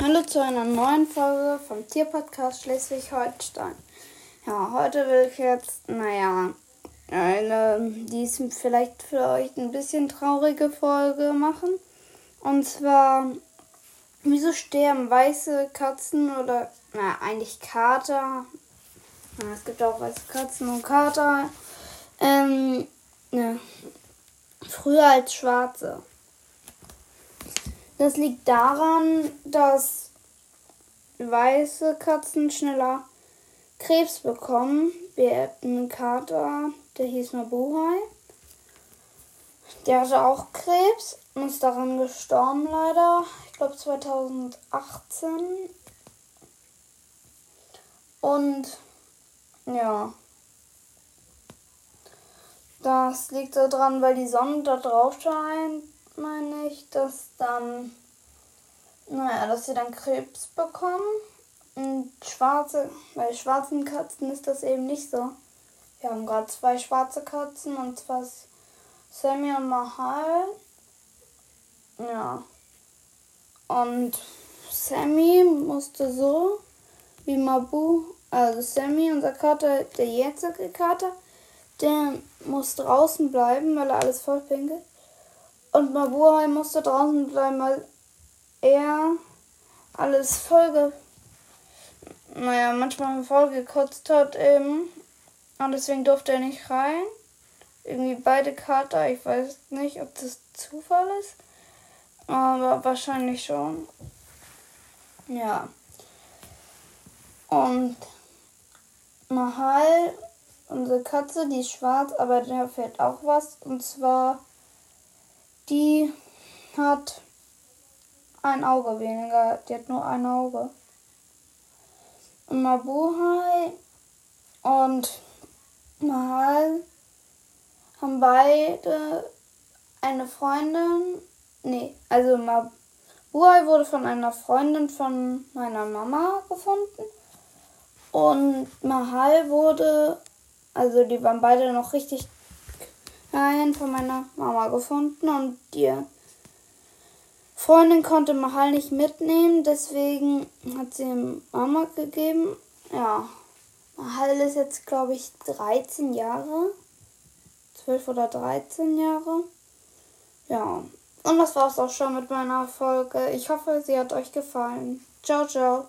Hallo zu einer neuen Folge vom Tierpodcast Schleswig-Holstein. Ja, heute will ich jetzt, naja, eine, die ist vielleicht für euch ein bisschen traurige Folge machen. Und zwar, wieso sterben weiße Katzen oder, naja, eigentlich Kater. Ja, es gibt auch weiße Katzen und Kater. Ähm, ne, früher als schwarze. Das liegt daran, dass weiße Katzen schneller Krebs bekommen. Wir hatten einen Kater, der hieß Mabuhai. Der hatte auch Krebs und ist daran gestorben leider. Ich glaube 2018. Und ja. Das liegt so dran, weil die Sonne da drauf scheint meine ich, dass dann, naja, dass sie dann Krebs bekommen. Und schwarze, bei schwarzen Katzen ist das eben nicht so. Wir haben gerade zwei schwarze Katzen und zwar Sammy und Mahal. Ja. Und Sammy musste so wie Mabu, also Sammy, unser Kater, der jetzige Kater, der muss draußen bleiben, weil er alles voll pinkelt. Und Mabuhai musste draußen bleiben, weil er alles voll naja, manchmal voll gekotzt hat eben. Und deswegen durfte er nicht rein. Irgendwie beide Kater, ich weiß nicht, ob das Zufall ist. Aber wahrscheinlich schon. Ja. Und Mahal, unsere Katze, die ist schwarz, aber der fehlt auch was. Und zwar die hat ein Auge weniger. Die hat nur ein Auge. Und Mabuhai und Mahal haben beide eine Freundin. Nee, also Mabuhai wurde von einer Freundin von meiner Mama gefunden. Und Mahal wurde, also die waren beide noch richtig einen von meiner Mama gefunden und die Freundin konnte Mahal nicht mitnehmen, deswegen hat sie ihm Mama gegeben. Ja, Mahal ist jetzt, glaube ich, 13 Jahre. 12 oder 13 Jahre. Ja, und das war's auch schon mit meiner Folge. Ich hoffe, sie hat euch gefallen. Ciao, ciao.